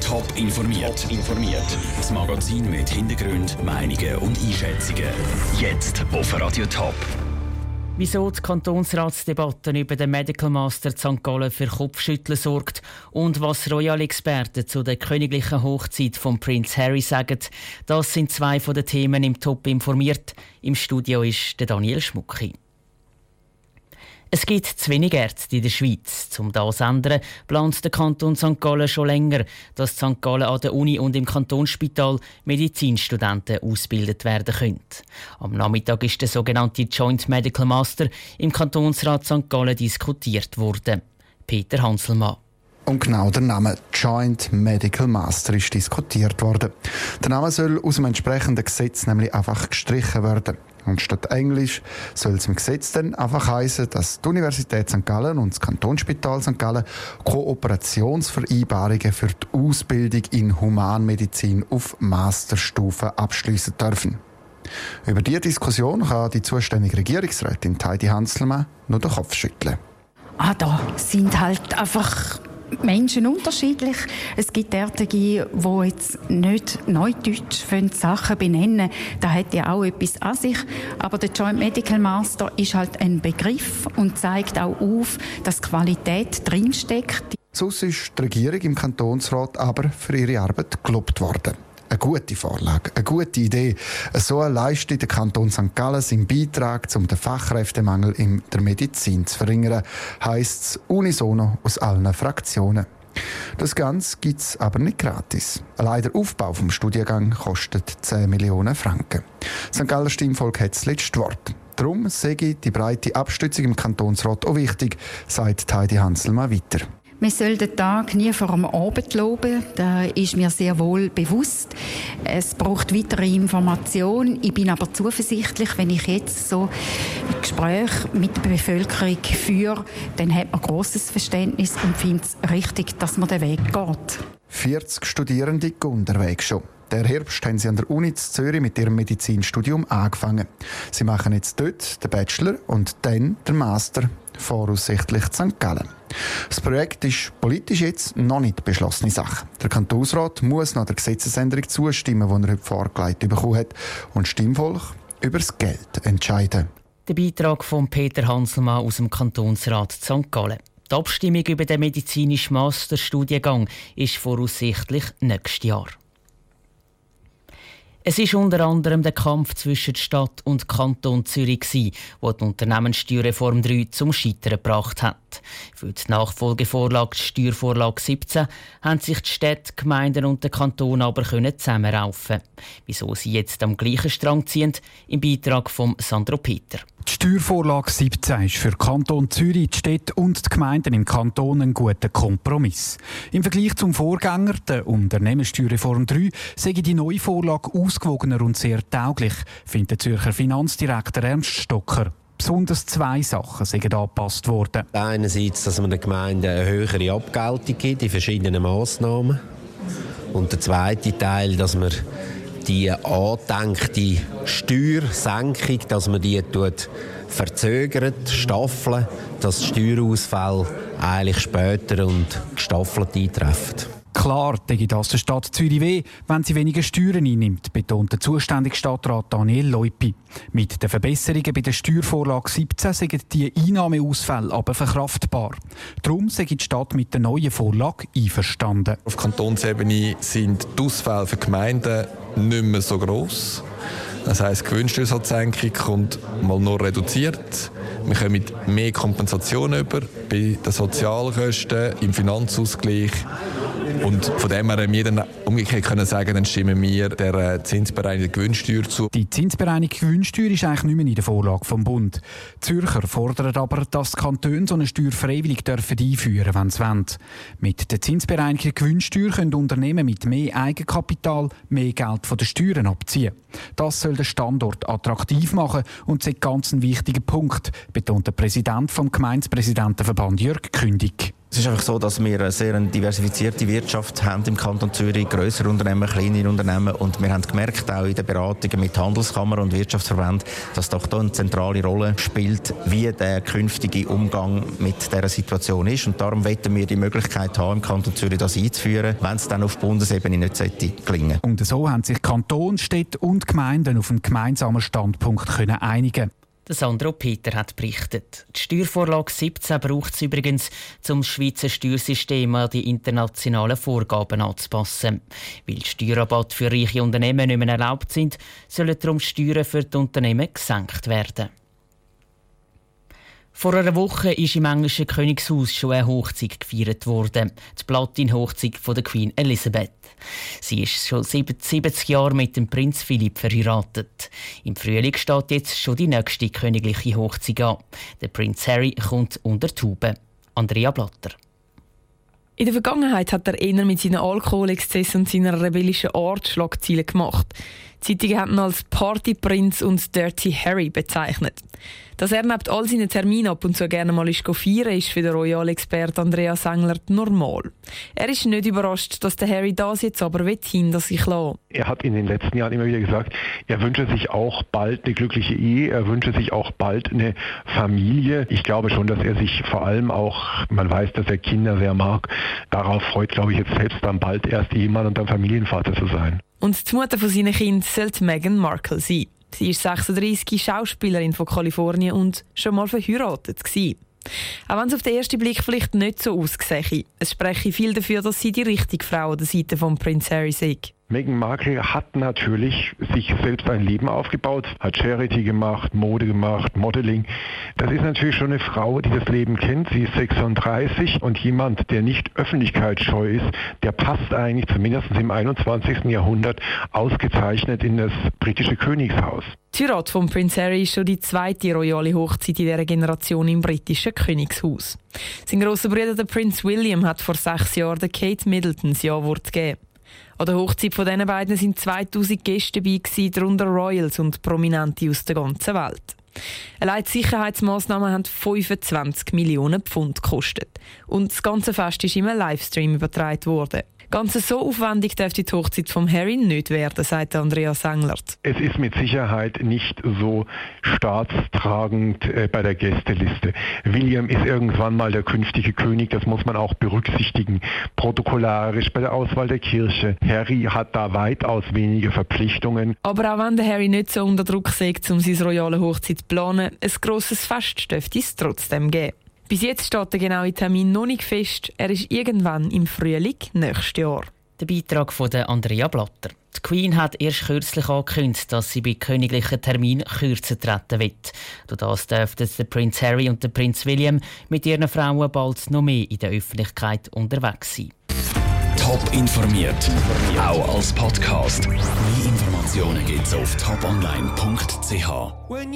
Top informiert. informiert. Das Magazin mit Hintergrund, Meinungen und Einschätzungen. Jetzt auf Radio Top. Wieso die Kantonsratsdebatte über den Medical Master St. Gallen für Kopfschütteln sorgt und was Royal-Experten zu der königlichen Hochzeit von Prince Harry sagen, das sind zwei von den Themen im Top informiert. Im Studio ist der Daniel Schmucki. Es gibt zu wenig Ärzte in der Schweiz. Um das zu ändern, plant der Kanton St. Gallen schon länger, dass St. Gallen an der Uni und im Kantonsspital Medizinstudenten ausgebildet werden können. Am Nachmittag ist der sogenannte Joint Medical Master im Kantonsrat St. Gallen diskutiert worden. Peter Hanselmann. Und genau der Name Joint Medical Master ist diskutiert worden. Der Name soll aus dem entsprechenden Gesetz nämlich einfach gestrichen werden. Und statt Englisch soll es im Gesetz dann einfach heißen, dass die Universität St. Gallen und das Kantonsspital St. Gallen Kooperationsvereinbarungen für die Ausbildung in Humanmedizin auf Masterstufe abschließen dürfen. Über diese Diskussion kann die zuständige Regierungsrätin Heidi Hanselmann nur den Kopf schütteln. Ah, da sind halt einfach Menschen unterschiedlich. Es gibt derartige, die jetzt nicht Neudeutsch Sachen benennen Da hat ja auch etwas an sich. Aber der Joint Medical Master ist halt ein Begriff und zeigt auch auf, dass Qualität drinsteckt. Sonst ist die Regierung im Kantonsrat aber für ihre Arbeit gelobt worden eine gute Vorlage, eine gute Idee. So leistet der Kanton St. Gallen seinen Beitrag, um den Fachkräftemangel in der Medizin zu verringern, heisst es unisono aus allen Fraktionen. Das Ganze gibt es aber nicht gratis. Allein der Aufbau vom Studiengang kostet 10 Millionen Franken. St. Galler Stimmvolk hat das letzte Wort. Darum sehe ich die breite Abstützung im Kantonsrat auch wichtig, sagt Heidi Hanselmann weiter. Man soll den Tag nie vor dem Abend loben. Das ist mir sehr wohl bewusst. Es braucht weitere Informationen. Ich bin aber zuversichtlich, wenn ich jetzt so ein Gespräch mit der Bevölkerung führe, dann hat man großes Verständnis und findet es richtig, dass man den Weg geht. 40 Studierende gehen unterwegs schon. Der Herbst haben sie an der Uni Zürich mit ihrem Medizinstudium angefangen. Sie machen jetzt dort den Bachelor und dann den Master, voraussichtlich St. Gallen. Das Projekt ist politisch jetzt noch nicht beschlossene Sache. Der Kantonsrat muss nach der Gesetzesänderung zustimmen, die er heute vorgelegt bekommen hat, und Stimmvolk über das Geld entscheiden. Der Beitrag von Peter Hanselmann aus dem Kantonsrat St. Gallen. Die Abstimmung über den medizinischen Masterstudiengang ist voraussichtlich nächstes Jahr. Es ist unter anderem der Kampf zwischen Stadt und Kanton Zürich, wo die Unternehmenssteuerreform 3 zum Scheitern gebracht hat. Für die Nachfolgevorlage Steuervorlage 17 haben sich die Städte, Gemeinden und der Kanton aber zusammenraufen. Wieso sie jetzt am gleichen Strang ziehen, im Beitrag von Sandro Peter. Die Steuervorlage 17 ist für Kanton Zürich, die Städte und die Gemeinden im Kanton ein guter Kompromiss. Im Vergleich zum Vorgänger, der Unternehmenssteuerreform 3, sei die neue Vorlage ausgewogener und sehr tauglich, findet der Zürcher Finanzdirektor Ernst Stocker. Besonders zwei Sachen sind angepasst worden. Einerseits, dass man den Gemeinden eine höhere Abgeltung gibt in verschiedenen Massnahmen. Und der zweite Teil, dass man die angedenkte Steuersenkung, dass man die tut verzögert, staffeln, dass die Steuerausfälle eigentlich später und gestaffelt eintreffen. Klar, denke das der Stadt Zürich weh, wenn sie weniger Steuern einnimmt, betont der zuständige Stadtrat Daniel Leupi. Mit den Verbesserungen bei der Steuervorlage 17 sind die Einnahmeausfälle aber verkraftbar. Darum sei die Stadt mit der neuen Vorlage einverstanden. Auf Kantonsebene sind die Ausfälle für Gemeinden nicht mehr so gross. Das heisst, die Gewinnsteuersatzsenkung kommt mal nur reduziert. Wir kommen mehr Kompensation über bei den Sozialkosten, im Finanzausgleich und von dem her wir dann umgekehrt können sagen, dann stimmen wir der äh, zinsbereinigten Gewinnsteuer zu. Die zinsbereinigte Gewinnsteuer ist eigentlich nicht mehr in der Vorlage vom Bund. Die Zürcher fordern aber, dass die Kantone so eine Steuer freiwillig dürfen einführen wenn sie wollen. Mit der zinsbereinigten Gewinnsteuer können Unternehmen mit mehr Eigenkapital mehr Geld von den Steuern abziehen. Das soll den Standort attraktiv machen und ist ganz ein wichtiger Punkt, betont der Präsident vom Gemeindepräsidentenverband Jörg Kündig. Es ist einfach so, dass wir eine sehr diversifizierte Wirtschaft haben im Kanton Zürich, größere Unternehmen, kleine Unternehmen. Und wir haben gemerkt, auch in den Beratungen mit Handelskammer und Wirtschaftsverbänden, dass doch da eine zentrale Rolle spielt, wie der künftige Umgang mit dieser Situation ist. Und darum wollen wir die Möglichkeit haben, im Kanton Zürich das einzuführen, wenn es dann auf Bundesebene nicht sollte gelingen. Und so haben sich Kanton, Städte und Gemeinden auf einen gemeinsamen Standpunkt können einigen Sandro Peter hat berichtet. Die Steuervorlage 17 braucht es übrigens, um das Schweizer Steuersystem an die internationalen Vorgaben anzupassen. Weil Steuerrabatte für reiche Unternehmen nicht mehr erlaubt sind, sollen darum Steuern für die Unternehmen gesenkt werden. Vor einer Woche ist im englischen Königshaus schon eine Hochzeit gefeiert worden. Die Platin-Hochzeit von der Queen Elizabeth. Sie ist schon 70 Jahre mit dem Prinz Philipp verheiratet. Im Frühling steht jetzt schon die nächste königliche Hochzeit an. Der Prinz Harry kommt unter Tube. Andrea Blatter. In der Vergangenheit hat er eher mit seinen Alkoholexzessen und seiner rebellischen Art Schlagzeilen gemacht. Zeitungen haben ihn als Partyprinz und Dirty Harry bezeichnet. Dass er neben all seinen Terminen ab und zu gerne mal ist feiern ist für den Royal-Experte Andreas Englert normal. Er ist nicht überrascht, dass der Harry das jetzt aber hinter sich lassen Er hat in den letzten Jahren immer wieder gesagt, er wünsche sich auch bald eine glückliche Ehe, er wünsche sich auch bald eine Familie. Ich glaube schon, dass er sich vor allem auch, man weiß, dass er Kinder sehr mag, darauf freut, glaube ich, jetzt selbst dann bald erst Ehemann und dann Familienvater zu sein. Und die Mutter von seinen Kindern sollte Meghan Markle sein. Sie ist 36, Schauspielerin von Kalifornien und schon mal verheiratet gewesen. Auch wenn es auf den ersten Blick vielleicht nicht so aussehe, es spreche viel dafür, dass sie die richtige Frau an der Seite von Prince Harry ist. Meghan Markle hat natürlich sich selbst ein Leben aufgebaut, hat Charity gemacht, Mode gemacht, Modeling. Das ist natürlich schon eine Frau, die das Leben kennt. Sie ist 36 und jemand, der nicht öffentlichkeitsscheu ist, der passt eigentlich zumindest im 21. Jahrhundert ausgezeichnet in das britische Königshaus. Die Heirat von Prince Harry ist schon die zweite royale Hochzeit in dieser Generation im britischen Königshaus. Sein grosser Bruder, der Prince William, hat vor sechs Jahren Kate Middleton das Ja-Wort gegeben. An der Hochzeit von diesen beiden sind 2000 Gäste dabei, darunter Royals und Prominente aus der ganzen Welt. Allein die Sicherheitsmaßnahmen haben 25 Millionen Pfund gekostet. Und das ganze Fest ist im Livestream übertragen worden. Ganz so aufwendig dürfte die Hochzeit von Harry nicht werden, sagt Andreas Englert. Es ist mit Sicherheit nicht so staatstragend äh, bei der Gästeliste. William ist irgendwann mal der künftige König, das muss man auch berücksichtigen. Protokollarisch bei der Auswahl der Kirche. Harry hat da weitaus weniger Verpflichtungen. Aber auch wenn der Harry nicht so unter Druck sägt, um seine royale Hochzeit zu planen, ein grosses Fest dürfte es trotzdem geben. Bis jetzt steht der genaue Termin noch nicht fest. Er ist irgendwann im Frühling nächstes Jahr. Der Beitrag von Andrea Blatter. Die Queen hat erst kürzlich angekündigt, dass sie bei königlichen Terminen kürzer treten wird. Durch das dürften der Prinz Harry und der Prinz William mit ihren Frauen bald noch mehr in der Öffentlichkeit unterwegs sein. Top informiert, auch als Podcast. Mehr Informationen gibt's auf toponline.ch.